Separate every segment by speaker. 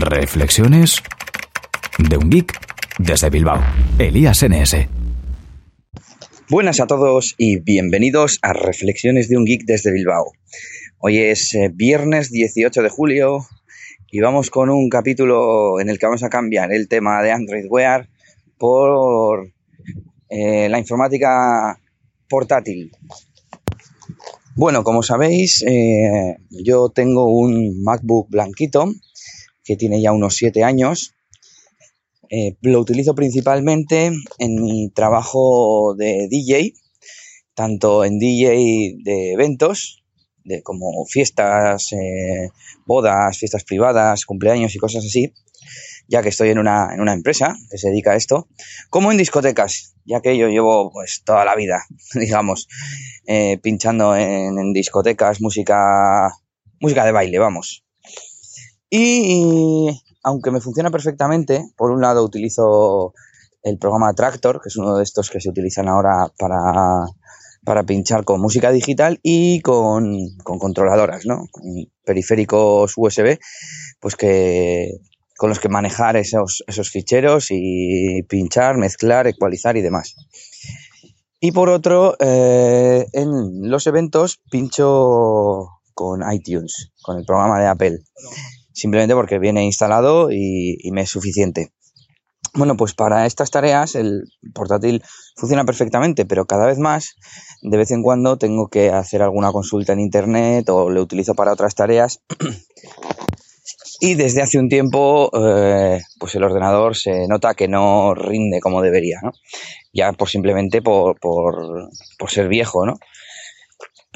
Speaker 1: Reflexiones de un geek desde Bilbao. Elías NS.
Speaker 2: Buenas a todos y bienvenidos a Reflexiones de un geek desde Bilbao. Hoy es eh, viernes 18 de julio y vamos con un capítulo en el que vamos a cambiar el tema de Android Wear por eh, la informática portátil. Bueno, como sabéis, eh, yo tengo un MacBook blanquito que tiene ya unos 7 años. Eh, lo utilizo principalmente en mi trabajo de DJ, tanto en DJ de eventos, de como fiestas, eh, bodas, fiestas privadas, cumpleaños y cosas así, ya que estoy en una, en una empresa que se dedica a esto, como en discotecas, ya que yo llevo pues toda la vida, digamos, eh, pinchando en, en, discotecas, música, música de baile, vamos. Y aunque me funciona perfectamente, por un lado utilizo el programa Tractor, que es uno de estos que se utilizan ahora para, para pinchar con música digital y con, con controladoras, ¿no? Con periféricos USB, pues que, con los que manejar esos, esos ficheros y pinchar, mezclar, ecualizar y demás. Y por otro, eh, en los eventos pincho con iTunes, con el programa de Apple, simplemente porque viene instalado y, me es suficiente. Bueno, pues para estas tareas el portátil funciona perfectamente, pero cada vez más, de vez en cuando tengo que hacer alguna consulta en internet o lo utilizo para otras tareas y desde hace un tiempo eh, pues el ordenador se nota que no rinde como debería, ¿no? Ya por simplemente por, por, por, ser viejo, ¿no?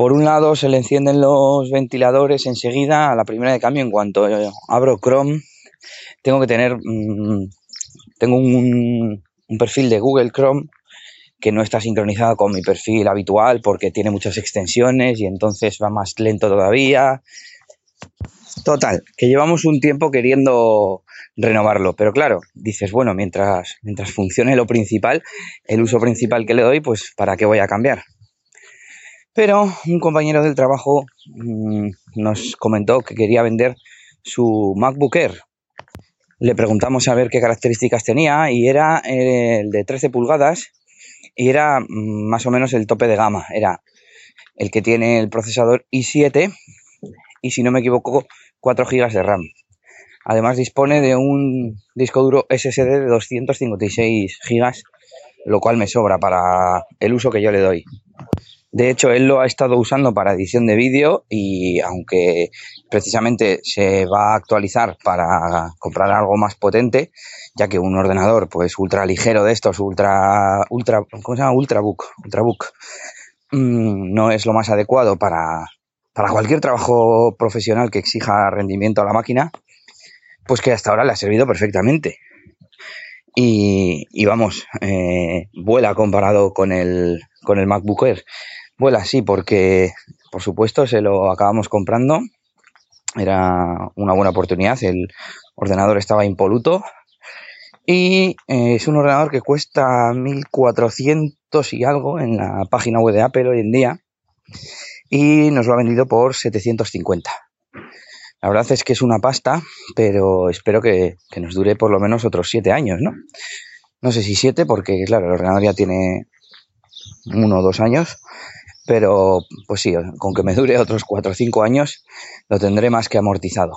Speaker 2: Por un lado se le encienden los ventiladores enseguida a la primera de cambio en cuanto abro Chrome tengo que tener mmm, tengo un, un perfil de Google Chrome que no está sincronizado con mi perfil habitual porque tiene muchas extensiones y entonces va más lento todavía. Total, que llevamos un tiempo queriendo renovarlo, pero claro, dices, bueno, mientras, mientras funcione lo principal, el uso principal que le doy, pues ¿para qué voy a cambiar? Pero un compañero del trabajo mmm, nos comentó que quería vender su MacBook Air. Le preguntamos a ver qué características tenía y era el de 13 pulgadas y era más o menos el tope de gama. Era el que tiene el procesador i7 y si no me equivoco 4 GB de RAM. Además dispone de un disco duro SSD de 256 GB, lo cual me sobra para el uso que yo le doy. De hecho, él lo ha estado usando para edición de vídeo y aunque precisamente se va a actualizar para comprar algo más potente, ya que un ordenador pues ultra ligero de estos, ultra, ultra, ¿cómo se llama? Ultrabook, ultrabook, mmm, no es lo más adecuado para, para cualquier trabajo profesional que exija rendimiento a la máquina, pues que hasta ahora le ha servido perfectamente. Y, y vamos, eh, vuela comparado con el, con el MacBook Air. Vuela sí, porque por supuesto se lo acabamos comprando. Era una buena oportunidad. El ordenador estaba impoluto. Y eh, es un ordenador que cuesta 1400 y algo en la página web de Apple hoy en día. Y nos lo ha vendido por 750. La verdad es que es una pasta, pero espero que, que nos dure por lo menos otros 7 años, ¿no? No sé si 7, porque claro, el ordenador ya tiene uno o dos años, pero pues sí, con que me dure otros cuatro o cinco años lo tendré más que amortizado.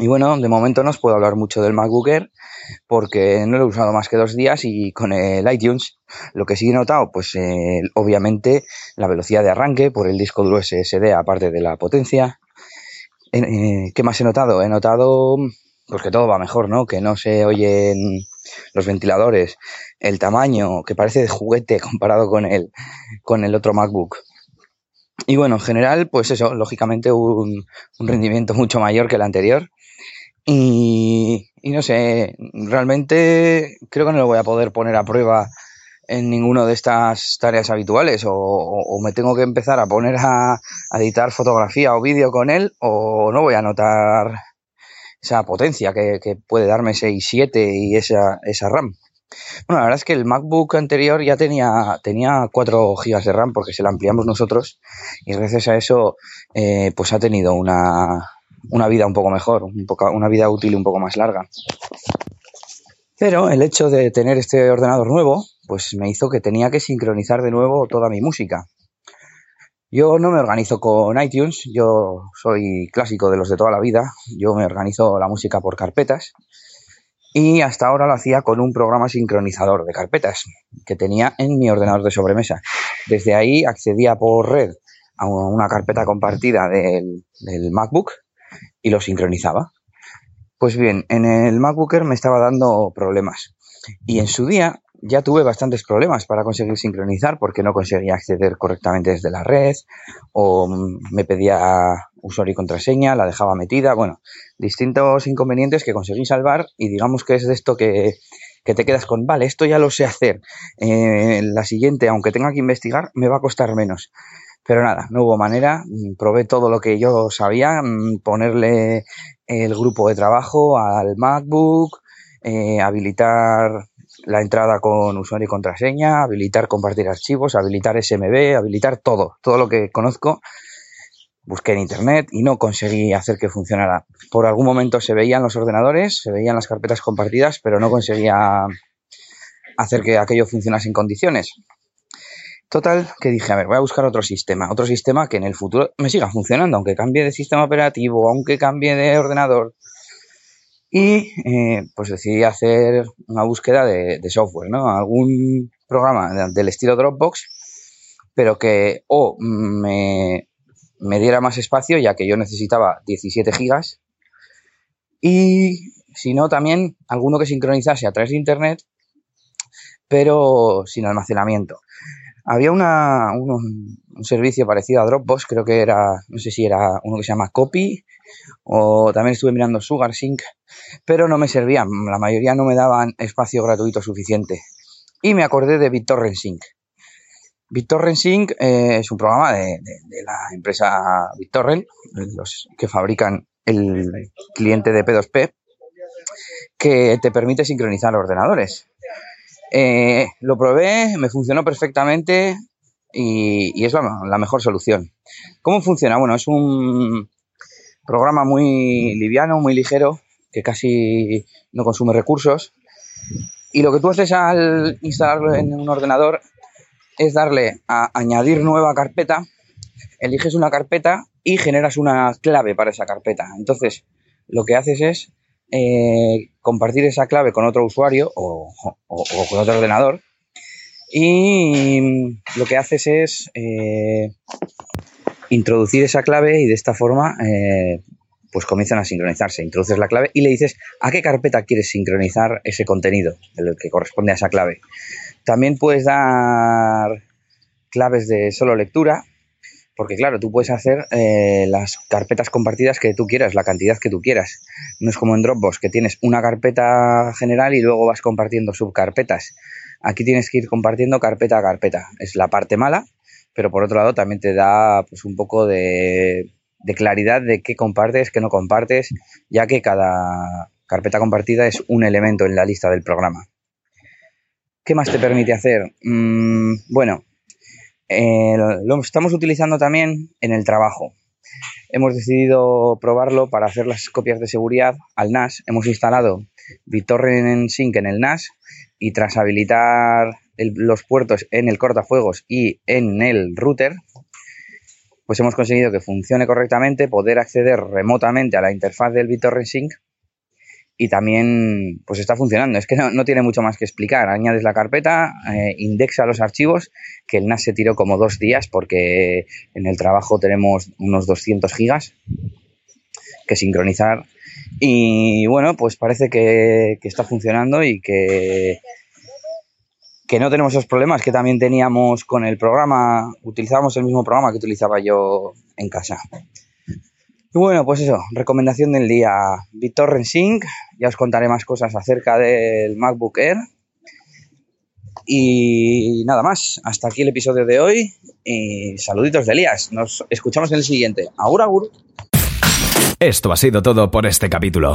Speaker 2: Y bueno, de momento no os puedo hablar mucho del MacBook Air porque no lo he usado más que dos días y con el iTunes lo que sí he notado, pues eh, obviamente la velocidad de arranque por el disco duro SSD aparte de la potencia. Eh, ¿Qué más he notado? He notado pues que todo va mejor, ¿no? Que no se oyen los ventiladores, el tamaño, que parece de juguete comparado con el, con el otro MacBook. Y bueno, en general, pues eso, lógicamente un, rendimiento mucho mayor que el anterior. Y, y, no sé, realmente creo que no lo voy a poder poner a prueba en ninguna de estas tareas habituales o, o, me tengo que empezar a poner a, a editar fotografía o vídeo con él o no voy a notar esa potencia que, puede darme ese i7 y esa, esa RAM. Bueno, la verdad es que el MacBook anterior ya tenía, tenía 4 GB de RAM porque se la ampliamos nosotros y gracias a eso eh, pues ha tenido una, una vida un poco mejor, un poco, una vida útil un poco más larga. Pero el hecho de tener este ordenador nuevo, pues me hizo que tenía que sincronizar de nuevo toda mi música. Yo no me organizo con iTunes, yo soy clásico de los de toda la vida, yo me organizo la música por carpetas y hasta ahora lo hacía con un programa sincronizador de carpetas que tenía en mi ordenador de sobremesa. Desde ahí accedía por red a una carpeta compartida del, MacBook y lo sincronizaba. Pues bien, en el MacBooker me estaba dando problemas. Y en su día ya tuve bastantes problemas para conseguir sincronizar porque no conseguía acceder correctamente desde la red o me pedía usuario y contraseña, la dejaba metida, bueno, distintos inconvenientes que conseguí salvar y digamos que es de esto que, que te quedas con, vale, esto ya lo sé hacer, eh, la siguiente, aunque tenga que investigar, me va a costar menos. Pero nada, no hubo manera, probé todo lo que yo sabía, mm, ponerle el grupo de trabajo al MacBook, eh, habilitar la entrada con usuario y contraseña, habilitar compartir archivos, habilitar SMB, habilitar todo, todo lo que conozco. Busqué en internet y no conseguí hacer que funcionara. Por algún momento se veían los ordenadores, se veían las carpetas compartidas, pero no conseguía hacer que aquello funcionase en condiciones. Total, que dije, a ver, voy a buscar otro sistema, otro sistema que en el futuro me siga funcionando, aunque cambie de sistema operativo, aunque cambie de ordenador, y eh, pues decidí hacer una búsqueda de, software, ¿no? Algún programa del estilo Dropbox, pero que o me, me diera más espacio, ya que yo necesitaba 17 gigas, y si no, también alguno que sincronizase a través de Internet, pero sin almacenamiento. Había una, un, un, servicio parecido a Dropbox, creo que era, no sé si era uno que se llama Copy, o también estuve mirando SugarSync, pero no me servían, la mayoría no me daban espacio gratuito suficiente. Y me acordé de BitTorrent Sync. Sync eh, es un programa de, la empresa BitTorrent, los que fabrican el cliente de P2P, que te permite sincronizar ordenadores. Eh, lo probé, me funcionó perfectamente y, es la, mejor solución. ¿Cómo funciona? Bueno, es un programa muy liviano, muy ligero, que casi no consume recursos. Y lo que tú haces al instalarlo en un ordenador es darle a añadir nueva carpeta, eliges una carpeta y generas una clave para esa carpeta. Entonces, lo que haces es eh, compartir esa clave con otro usuario o, con otro ordenador. Y lo que haces es eh, introducir esa clave y de esta forma eh, pues comienzan a sincronizarse. Introduces la clave y le dices a qué carpeta quieres sincronizar ese contenido, el que corresponde a esa clave. También puedes dar claves de solo lectura, porque claro, tú puedes hacer eh, las carpetas compartidas que tú quieras, la cantidad que tú quieras. No es como en Dropbox, que tienes una carpeta general y luego vas compartiendo subcarpetas. Aquí tienes que ir compartiendo carpeta a carpeta. Es la parte mala, pero por otro lado también te da pues un poco de, claridad de qué compartes, qué no compartes, ya que cada carpeta compartida es un elemento en la lista del programa. ¿Qué más te permite hacer? Mm, bueno, eh, lo estamos utilizando también en el trabajo. Hemos decidido probarlo para hacer las copias de seguridad al NAS. Hemos instalado BitTorrent Sync en el NAS y tras habilitar los puertos en el cortafuegos y en el router, pues hemos conseguido que funcione correctamente, poder acceder remotamente a la interfaz del BitTorrent Sync y también pues está funcionando. Es que no, tiene mucho más que explicar. Añades la carpeta, eh, indexa los archivos, que el NAS se tiró como dos días porque en el trabajo tenemos unos 200 gigas que sincronizar. Y bueno, pues parece que está funcionando y que que no tenemos esos problemas que también teníamos con el programa, utilizamos el mismo programa que utilizaba yo en casa. Y bueno, pues eso, recomendación del día, BitTorrent Sync, ya os contaré más cosas acerca del MacBook Air. Y nada más, hasta aquí el episodio de hoy y saluditos de Elías, nos escuchamos en el siguiente. Agur, agur.
Speaker 1: Esto ha sido todo por este capítulo.